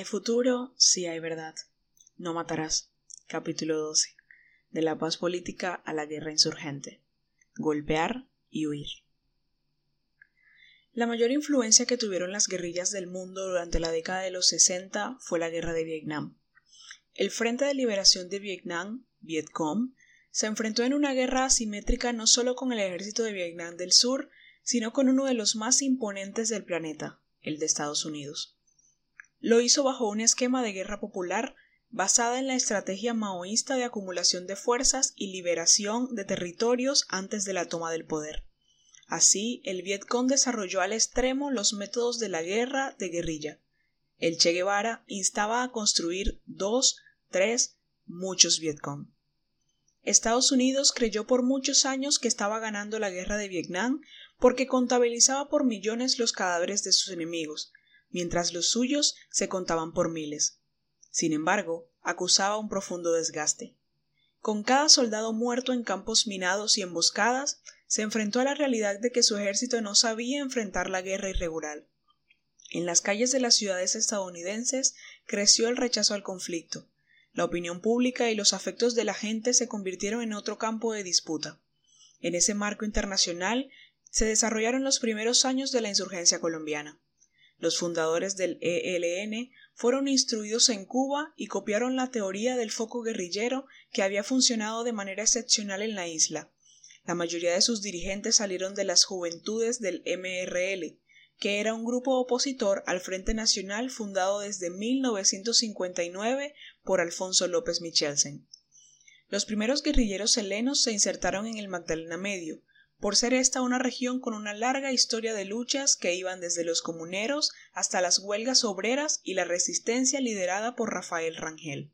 Hay futuro si hay verdad. No matarás. Capítulo 12. De la paz política a la guerra insurgente. Golpear y huir. La mayor influencia que tuvieron las guerrillas del mundo durante la década de los 60 fue la guerra de Vietnam. El Frente de Liberación de Vietnam, Vietcom, se enfrentó en una guerra asimétrica no solo con el ejército de Vietnam del Sur, sino con uno de los más imponentes del planeta, el de Estados Unidos. Lo hizo bajo un esquema de guerra popular basada en la estrategia maoísta de acumulación de fuerzas y liberación de territorios antes de la toma del poder. Así, el Vietcong desarrolló al extremo los métodos de la guerra de guerrilla. El Che Guevara instaba a construir dos, tres, muchos Vietcong. Estados Unidos creyó por muchos años que estaba ganando la guerra de Vietnam porque contabilizaba por millones los cadáveres de sus enemigos, mientras los suyos se contaban por miles. Sin embargo, acusaba un profundo desgaste. Con cada soldado muerto en campos minados y emboscadas, se enfrentó a la realidad de que su ejército no sabía enfrentar la guerra irregular. En las calles de las ciudades estadounidenses creció el rechazo al conflicto. La opinión pública y los afectos de la gente se convirtieron en otro campo de disputa. En ese marco internacional se desarrollaron los primeros años de la insurgencia colombiana. Los fundadores del ELN fueron instruidos en Cuba y copiaron la teoría del foco guerrillero que había funcionado de manera excepcional en la isla. La mayoría de sus dirigentes salieron de las juventudes del MRL, que era un grupo opositor al Frente Nacional fundado desde 1959 por Alfonso López Michelsen. Los primeros guerrilleros helenos se insertaron en el Magdalena Medio, por ser esta una región con una larga historia de luchas que iban desde los comuneros hasta las huelgas obreras y la resistencia liderada por Rafael Rangel.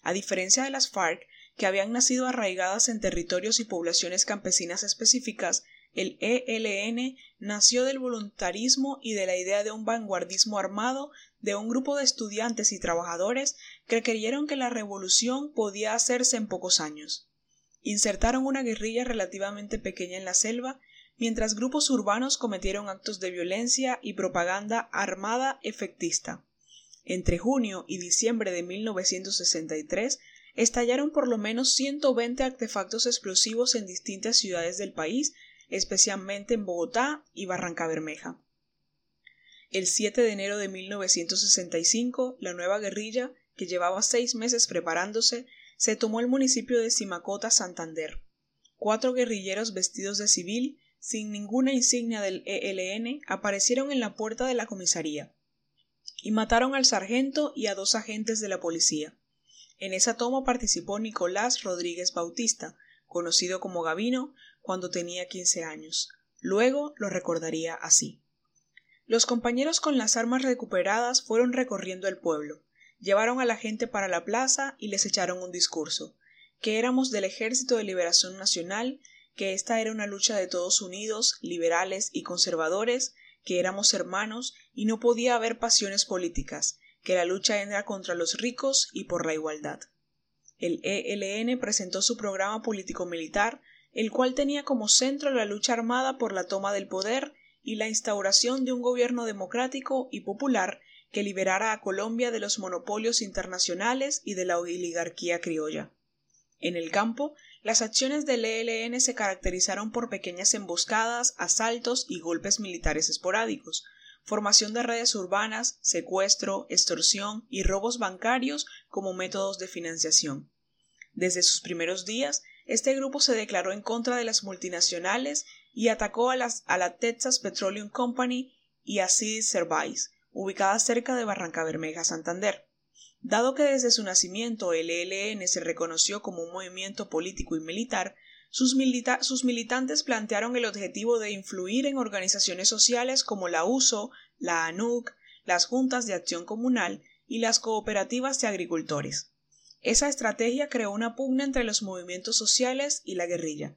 A diferencia de las FARC, que habían nacido arraigadas en territorios y poblaciones campesinas específicas, el ELN nació del voluntarismo y de la idea de un vanguardismo armado de un grupo de estudiantes y trabajadores que creyeron que la revolución podía hacerse en pocos años insertaron una guerrilla relativamente pequeña en la selva, mientras grupos urbanos cometieron actos de violencia y propaganda armada efectista. Entre junio y diciembre de 1963 estallaron por lo menos 120 artefactos explosivos en distintas ciudades del país, especialmente en Bogotá y Barranca Bermeja. El 7 de enero de 1965, la nueva guerrilla, que llevaba seis meses preparándose, se tomó el municipio de Simacota, Santander. Cuatro guerrilleros vestidos de civil, sin ninguna insignia del ELN, aparecieron en la puerta de la comisaría y mataron al sargento y a dos agentes de la policía. En esa toma participó Nicolás Rodríguez Bautista, conocido como Gavino, cuando tenía quince años. Luego lo recordaría así. Los compañeros con las armas recuperadas fueron recorriendo el pueblo. Llevaron a la gente para la plaza y les echaron un discurso, que éramos del Ejército de Liberación Nacional, que esta era una lucha de todos unidos, liberales y conservadores, que éramos hermanos y no podía haber pasiones políticas, que la lucha era contra los ricos y por la igualdad. El ELN presentó su programa político-militar, el cual tenía como centro la lucha armada por la toma del poder y la instauración de un gobierno democrático y popular que liberara a Colombia de los monopolios internacionales y de la oligarquía criolla. En el campo, las acciones del ELN se caracterizaron por pequeñas emboscadas, asaltos y golpes militares esporádicos, formación de redes urbanas, secuestro, extorsión y robos bancarios como métodos de financiación. Desde sus primeros días, este grupo se declaró en contra de las multinacionales y atacó a, la Texas Petroleum Company y a Cid Service, ubicada cerca de Barranca Bermeja, Santander. Dado que desde su nacimiento el ELN se reconoció como un movimiento político y militar, sus, sus, militantes plantearon el objetivo de influir en organizaciones sociales como la USO, la ANUC, las juntas de acción comunal y las cooperativas de agricultores. Esa estrategia creó una pugna entre los movimientos sociales y la guerrilla.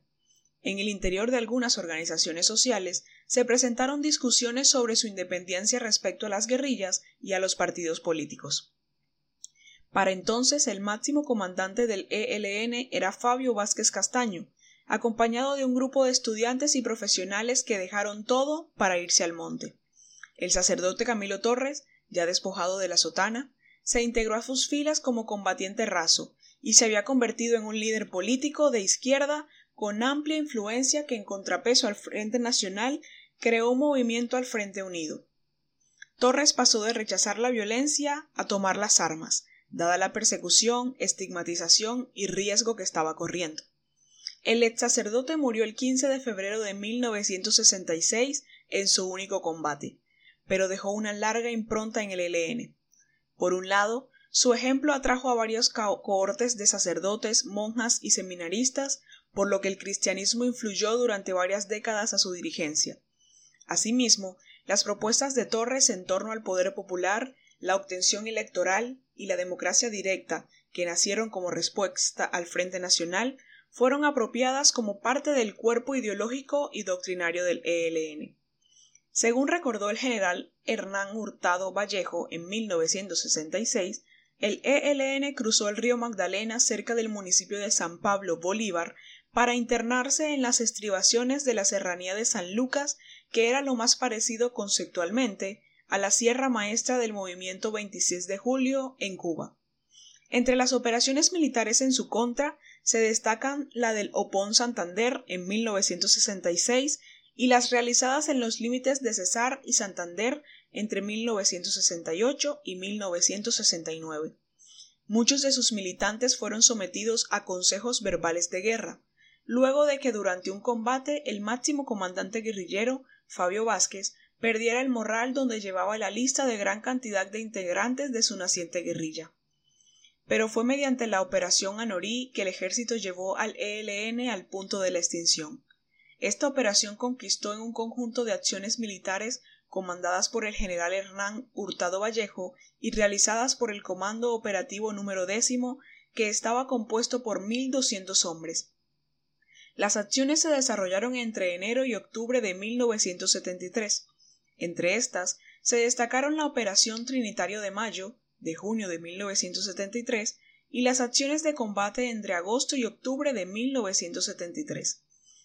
En el interior de algunas organizaciones sociales se presentaron discusiones sobre su independencia respecto a las guerrillas y a los partidos políticos. Para entonces el máximo comandante del ELN era Fabio Vázquez Castaño, acompañado de un grupo de estudiantes y profesionales que dejaron todo para irse al monte. El sacerdote Camilo Torres ya despojado de la sotana, se integró a sus filas como combatiente raso y se había convertido en un líder político de izquierda con amplia influencia que en contrapeso al Frente Nacional creó un movimiento al Frente Unido. Torres pasó de rechazar la violencia a tomar las armas, dada la persecución, estigmatización y riesgo que estaba corriendo. El ex sacerdote murió el 15 de febrero de 1966 en su único combate, pero dejó una larga impronta en el ELN. Por un lado, su ejemplo atrajo a varios cohortes de sacerdotes, monjas y seminaristas, por lo que el cristianismo influyó durante varias décadas a su dirigencia. Asimismo, las propuestas de Torres en torno al poder popular, la obtención electoral y la democracia directa, que nacieron como respuesta al Frente Nacional, fueron apropiadas como parte del cuerpo ideológico y doctrinario del ELN. Según recordó el general Hernán Hurtado Vallejo en 1966, el ELN cruzó el río Magdalena cerca del municipio de San Pablo Bolívar para internarse en las estribaciones de la serranía de San Lucas, que era lo más parecido conceptualmente a la Sierra Maestra del movimiento 26 de julio en Cuba. Entre las operaciones militares en su contra se destacan la del Opón Santander en 1966 y las realizadas en los límites de Cesar y Santander entre 1968 y 1969. Muchos de sus militantes fueron sometidos a consejos verbales de guerra, luego de que durante un combate el máximo comandante guerrillero, Fabio Vázquez, perdiera el morral donde llevaba la lista de gran cantidad de integrantes de su naciente guerrilla pero fue mediante la Operación Anorí que el ejército llevó al ELN al punto de la extinción. Esta operación conquistó en un conjunto de acciones militares comandadas por el general Hernán Hurtado Vallejo y realizadas por el Comando Operativo número décimo, que estaba compuesto por 1.200 hombres. Las acciones se desarrollaron entre enero y octubre de 1973. Entre estas se destacaron la Operación Trinitario de Mayo, de junio de 1973 y las acciones de combate entre agosto y octubre de 1973.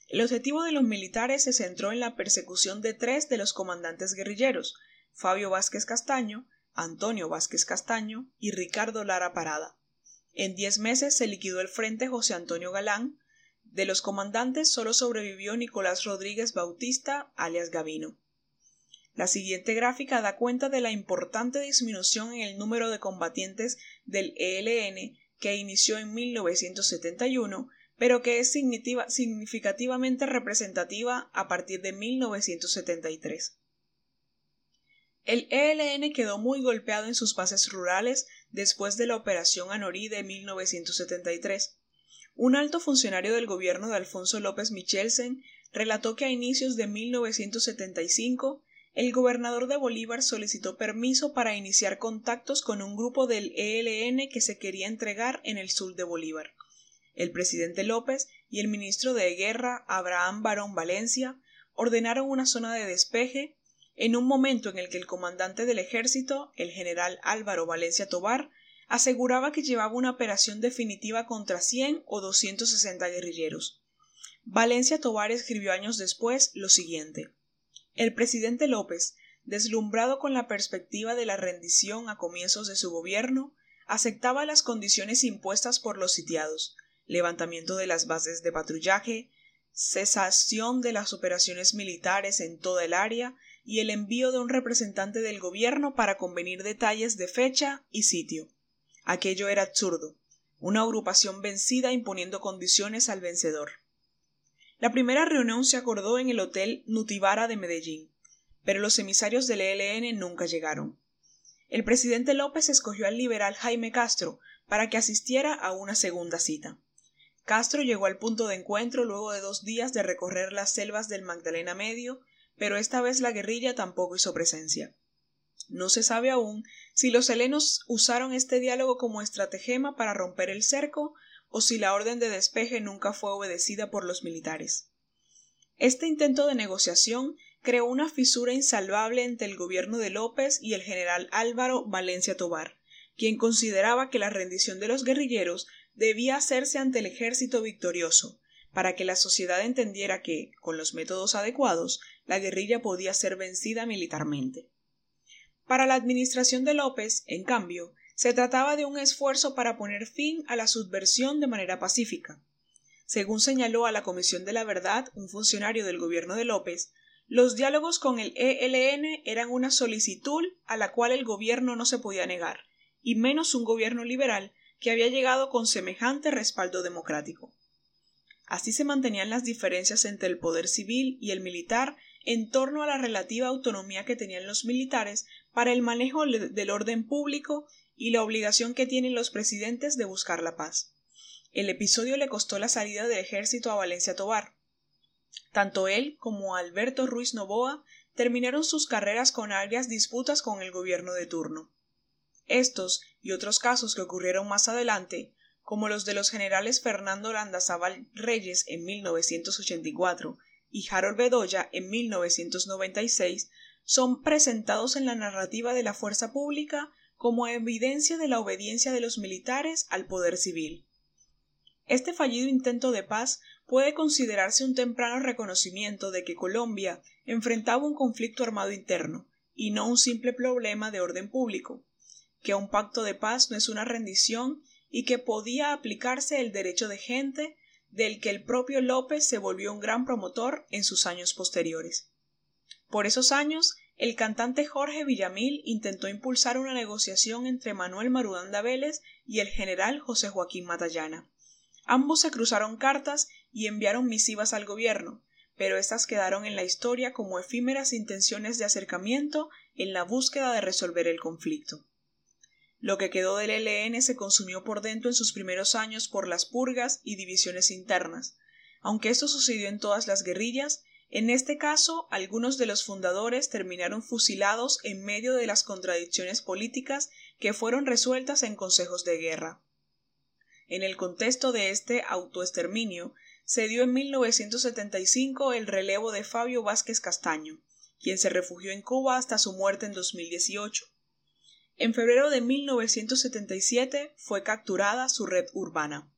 El objetivo de los militares se centró en la persecución de tres de los comandantes guerrilleros, Fabio Vázquez Castaño, Antonio Vázquez Castaño y Ricardo Lara Parada. En diez meses se liquidó el frente José Antonio Galán. De los comandantes solo sobrevivió Nicolás Rodríguez Bautista, alias Gavino. La siguiente gráfica da cuenta de la importante disminución en el número de combatientes del ELN que inició en 1971, pero que es significativamente representativa a partir de 1973. El ELN quedó muy golpeado en sus bases rurales después de la Operación Anorí de 1973. Un alto funcionario del gobierno de Alfonso López Michelsen relató que a inicios de 1975 el gobernador de Bolívar solicitó permiso para iniciar contactos con un grupo del ELN que se quería entregar en el sur de Bolívar. El presidente López y el ministro de Guerra, Abraham Barón Valencia, ordenaron una zona de despeje en un momento en el que el comandante del ejército, el general Álvaro Valencia Tobar, aseguraba que llevaba una operación definitiva contra 100 o 260 guerrilleros. Valencia Tobar escribió años después lo siguiente el presidente López, deslumbrado con la perspectiva de la rendición a comienzos de su gobierno, aceptaba las condiciones impuestas por los sitiados, levantamiento de las bases de patrullaje, cesación de las operaciones militares en toda el área y el envío de un representante del gobierno para convenir detalles de fecha y sitio. Aquello era absurdo, una agrupación vencida imponiendo condiciones al vencedor. La primera reunión se acordó en el Hotel Nutibara de Medellín, pero los emisarios del ELN nunca llegaron. El presidente López escogió al liberal Jaime Castro para que asistiera a una segunda cita. Castro llegó al punto de encuentro luego de dos días de recorrer las selvas del Magdalena Medio, pero esta vez la guerrilla tampoco hizo presencia. No se sabe aún si los helenos usaron este diálogo como estratagema para romper el cerco o si la orden de despeje nunca fue obedecida por los militares. Este intento de negociación creó una fisura insalvable entre el gobierno de López y el general Álvaro Valencia Tobar, quien consideraba que la rendición de los guerrilleros debía hacerse ante el ejército victorioso, para que la sociedad entendiera que, con los métodos adecuados, la guerrilla podía ser vencida militarmente. Para la administración de López, en cambio, se trataba de un esfuerzo para poner fin a la subversión de manera pacífica. Según señaló a la Comisión de la Verdad un funcionario del gobierno de López, los diálogos con el ELN eran una solicitud a la cual el gobierno no se podía negar, y menos un gobierno liberal que había llegado con semejante respaldo democrático. Así se mantenían las diferencias entre el poder civil y el militar en torno a la relativa autonomía que tenían los militares para el manejo del orden público y la obligación que tienen los presidentes de buscar la paz. El episodio le costó la salida del ejército a Valencia Tobar. Tanto él como Alberto Ruiz Novoa terminaron sus carreras con agrias disputas con el gobierno de turno. Estos y otros casos que ocurrieron más adelante como los de los generales Fernando Landazábal Reyes en 1984 y Harold Bedoya en 1996, son presentados en la narrativa de la fuerza pública como evidencia de la obediencia de los militares al poder civil. Este fallido intento de paz puede considerarse un temprano reconocimiento de que Colombia enfrentaba un conflicto armado interno y no un simple problema de orden público, que un pacto de paz no es una rendición y que podía aplicarse el derecho de gente del que el propio López se volvió un gran promotor en sus años posteriores. Por esos años, el cantante Jorge Villamil intentó impulsar una negociación entre Manuel Marudanda Vélez y el general José Joaquín Matallana. Ambos se cruzaron cartas y enviaron misivas al gobierno, pero éstas quedaron en la historia como efímeras intenciones de acercamiento en la búsqueda de resolver el conflicto. Lo que quedó del ELN se consumió por dentro en sus primeros años por las purgas y divisiones internas. Aunque esto sucedió en todas las guerrillas, en este caso algunos de los fundadores terminaron fusilados en medio de las contradicciones políticas que fueron resueltas en consejos de guerra. En el contexto de este autoexterminio se dio en 1975 el relevo de Fabio Vázquez Castaño, quien se refugió en Cuba hasta su muerte en 2018. En febrero de 1977 fue capturada su red urbana.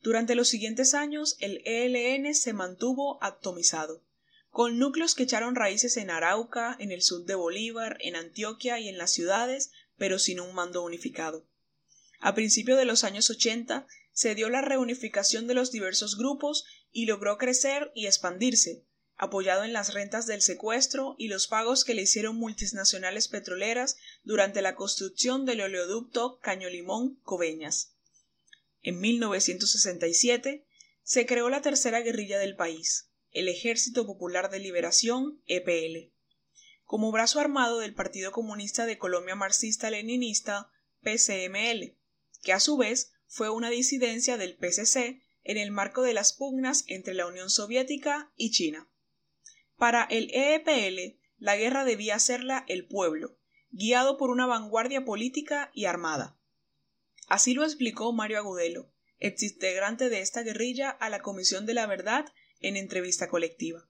Durante los siguientes años el ELN se mantuvo atomizado, con núcleos que echaron raíces en Arauca, en el sur de Bolívar, en Antioquia y en las ciudades, pero sin un mando unificado. A principios de los años 80 se dio la reunificación de los diversos grupos y logró crecer y expandirse, apoyado en las rentas del secuestro y los pagos que le hicieron multinacionales petroleras durante la construcción del oleoducto Caño Coveñas. En 1967 se creó la tercera guerrilla del país, el Ejército Popular de Liberación, EPL, como brazo armado del Partido Comunista de Colombia Marxista-Leninista, PCML, que a su vez fue una disidencia del PCC en el marco de las pugnas entre la Unión Soviética y China. Para el EEPL, la guerra debía hacerla el pueblo, guiado por una vanguardia política y armada. Así lo explicó Mario Agudelo, ex integrante de esta guerrilla, a la Comisión de la Verdad en entrevista colectiva.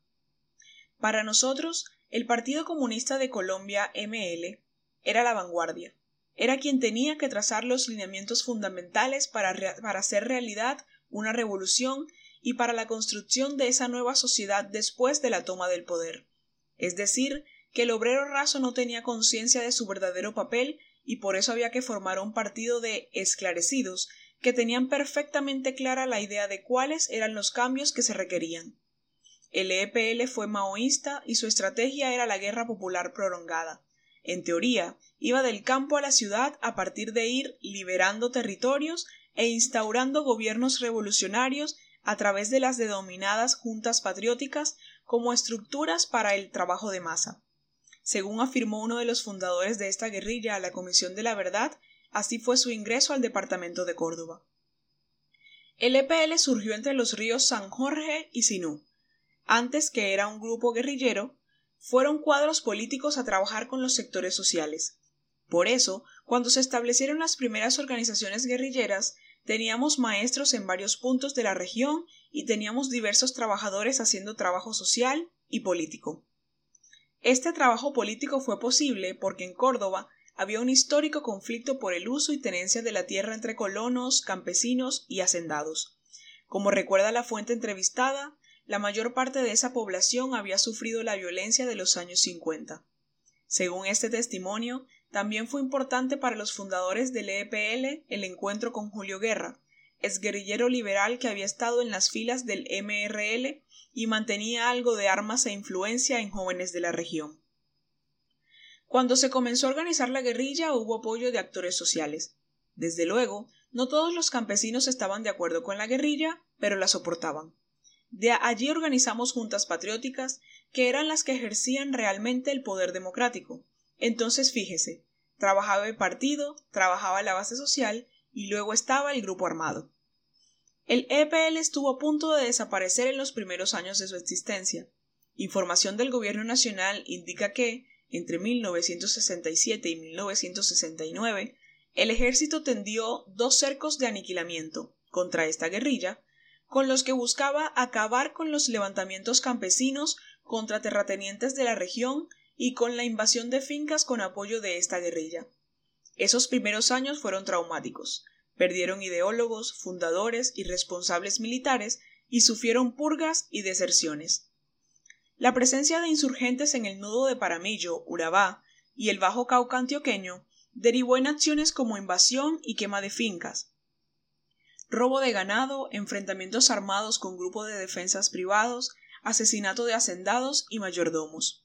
Para nosotros, el Partido Comunista de Colombia ML era la vanguardia, era quien tenía que trazar los lineamientos fundamentales para, para hacer realidad una revolución y para la construcción de esa nueva sociedad después de la toma del poder. Es decir, que el obrero raso no tenía conciencia de su verdadero papel y por eso había que formar un partido de esclarecidos que tenían perfectamente clara la idea de cuáles eran los cambios que se requerían. El EPL fue maoísta y su estrategia era la guerra popular prolongada. En teoría, iba del campo a la ciudad a partir de ir liberando territorios e instaurando gobiernos revolucionarios a través de las denominadas juntas patrióticas como estructuras para el trabajo de masa. Según afirmó uno de los fundadores de esta guerrilla a la Comisión de la Verdad, así fue su ingreso al departamento de Córdoba. El EPL surgió entre los ríos San Jorge y Sinú. Antes que era un grupo guerrillero, fueron cuadros políticos a trabajar con los sectores sociales. Por eso, cuando se establecieron las primeras organizaciones guerrilleras, Teníamos maestros en varios puntos de la región y teníamos diversos trabajadores haciendo trabajo social y político. Este trabajo político fue posible porque en Córdoba había un histórico conflicto por el uso y tenencia de la tierra entre colonos, campesinos y hacendados. Como recuerda la fuente entrevistada, la mayor parte de esa población había sufrido la violencia de los años 50. Según este testimonio, también fue importante para los fundadores del EPL el encuentro con Julio Guerra, guerrillero liberal que había estado en las filas del MRL y mantenía algo de armas e influencia en jóvenes de la región. Cuando se comenzó a organizar la guerrilla hubo apoyo de actores sociales. Desde luego, no todos los campesinos estaban de acuerdo con la guerrilla, pero la soportaban. De allí organizamos juntas patrióticas, que eran las que ejercían realmente el poder democrático. Entonces fíjese, trabajaba el partido, trabajaba la base social y luego estaba el grupo armado. El EPL estuvo a punto de desaparecer en los primeros años de su existencia. Información del Gobierno Nacional indica que, entre 1967 y 1969, el ejército tendió dos cercos de aniquilamiento contra esta guerrilla, con los que buscaba acabar con los levantamientos campesinos contra terratenientes de la región y con la invasión de fincas con apoyo de esta guerrilla. Esos primeros años fueron traumáticos. Perdieron ideólogos, fundadores y responsables militares y sufrieron purgas y deserciones. La presencia de insurgentes en el nudo de Paramillo, Urabá y el Bajo Cauca antioqueño derivó en acciones como invasión y quema de fincas, robo de ganado, enfrentamientos armados con grupos de defensas privados, asesinato de hacendados y mayordomos.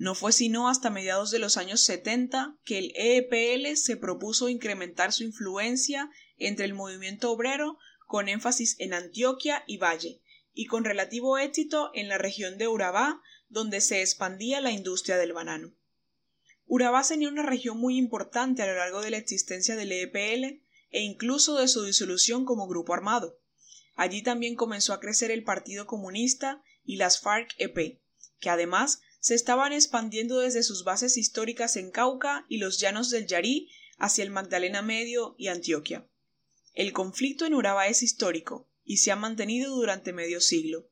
No fue sino hasta mediados de los años 70 que el EPL se propuso incrementar su influencia entre el movimiento obrero con énfasis en Antioquia y Valle, y con relativo éxito en la región de Urabá, donde se expandía la industria del banano. Urabá tenía una región muy importante a lo largo de la existencia del EPL e incluso de su disolución como grupo armado. Allí también comenzó a crecer el Partido Comunista y las FARC-EP, que además se estaban expandiendo desde sus bases históricas en Cauca y los llanos del Yarí hacia el Magdalena Medio y Antioquia. El conflicto en Urabá es histórico, y se ha mantenido durante medio siglo.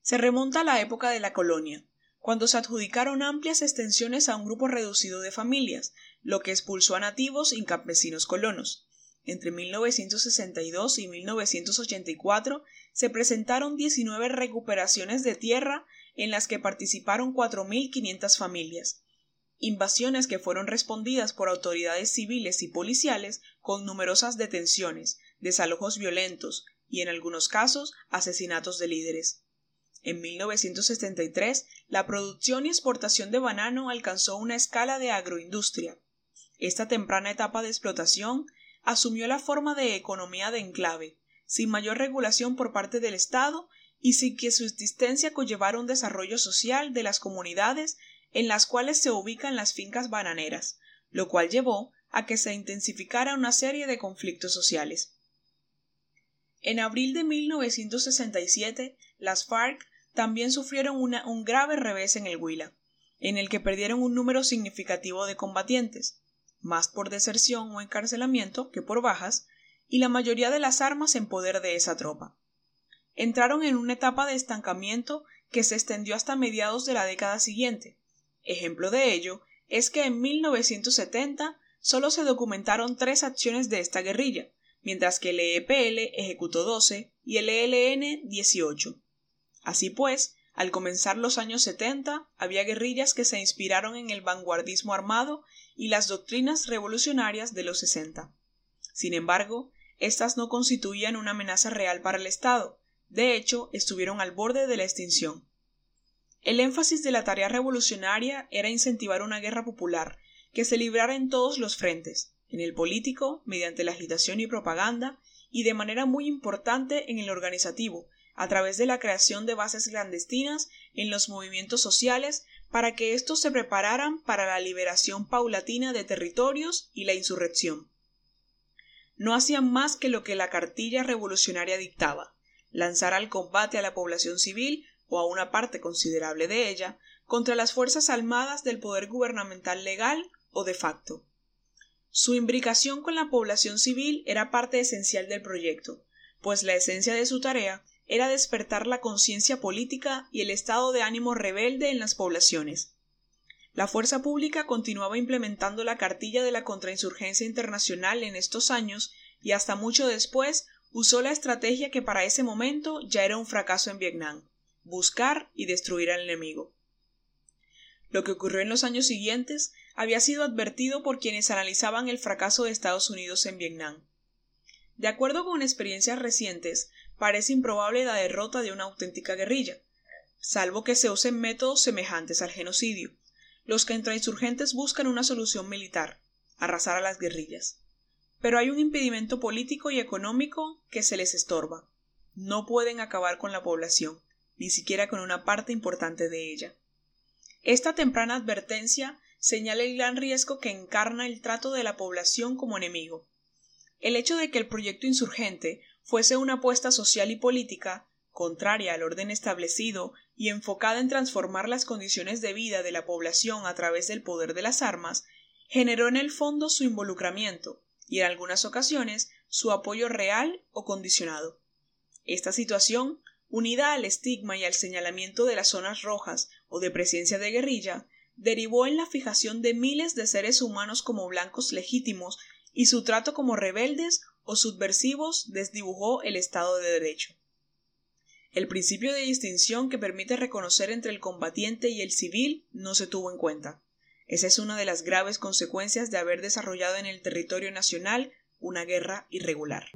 Se remonta a la época de la colonia, cuando se adjudicaron amplias extensiones a un grupo reducido de familias, lo que expulsó a nativos y campesinos colonos. Entre 1962 y 1984 se presentaron 19 recuperaciones de tierra en las que participaron 4.500 familias, invasiones que fueron respondidas por autoridades civiles y policiales con numerosas detenciones, desalojos violentos y, en algunos casos, asesinatos de líderes. En 1973, la producción y exportación de banano alcanzó una escala de agroindustria. Esta temprana etapa de explotación asumió la forma de economía de enclave, sin mayor regulación por parte del Estado y sin que su existencia conllevara un desarrollo social de las comunidades en las cuales se ubican las fincas bananeras, lo cual llevó a que se intensificara una serie de conflictos sociales. En abril de 1967, las FARC también sufrieron un grave revés en el Huila, en el que perdieron un número significativo de combatientes, más por deserción o encarcelamiento que por bajas, y la mayoría de las armas en poder de esa tropa. Entraron en una etapa de estancamiento que se extendió hasta mediados de la década siguiente. Ejemplo de ello es que en 1970 solo se documentaron tres acciones de esta guerrilla, mientras que el EPL ejecutó 12 y el ELN 18. Así pues, al comenzar los años 70, había guerrillas que se inspiraron en el vanguardismo armado y las doctrinas revolucionarias de los 60. Sin embargo, estas no constituían una amenaza real para el Estado, de hecho, estuvieron al borde de la extinción. El énfasis de la tarea revolucionaria era incentivar una guerra popular que se librara en todos los frentes, en el político, mediante la agitación y propaganda, y de manera muy importante en el organizativo, a través de la creación de bases clandestinas en los movimientos sociales para que éstos se prepararan para la liberación paulatina de territorios y la insurrección. No hacían más que lo que la cartilla revolucionaria dictaba, lanzar al combate a la población civil o a una parte considerable de ella contra las fuerzas armadas del poder gubernamental legal o de facto. Su imbricación con la población civil era parte esencial del proyecto, pues la esencia de su tarea era despertar la conciencia política y el estado de ánimo rebelde en las poblaciones. La fuerza pública continuaba implementando la cartilla de la contrainsurgencia internacional en estos años y hasta mucho después usó la estrategia que para ese momento ya era un fracaso en Vietnam buscar y destruir al enemigo. Lo que ocurrió en los años siguientes había sido advertido por quienes analizaban el fracaso de Estados Unidos en Vietnam. De acuerdo con experiencias recientes, parece improbable la derrota de una auténtica guerrilla, salvo que se usen métodos semejantes al genocidio. Los contrainsurgentes buscan una solución militar, arrasar a las guerrillas. Pero hay un impedimento político y económico que se les estorba. No pueden acabar con la población, ni siquiera con una parte importante de ella. Esta temprana advertencia señala el gran riesgo que encarna el trato de la población como enemigo. El hecho de que el proyecto insurgente fuese una apuesta social y política, contraria al orden establecido y enfocada en transformar las condiciones de vida de la población a través del poder de las armas, generó en el fondo su involucramiento y en algunas ocasiones su apoyo real o condicionado. Esta situación, unida al estigma y al señalamiento de las zonas rojas o de presencia de guerrilla, derivó en la fijación de miles de seres humanos como blancos legítimos y su trato como rebeldes o subversivos desdibujó el Estado de Derecho. El principio de distinción que permite reconocer entre el combatiente y el civil no se tuvo en cuenta. Esa es una de las graves consecuencias de haber desarrollado en el territorio nacional una guerra irregular.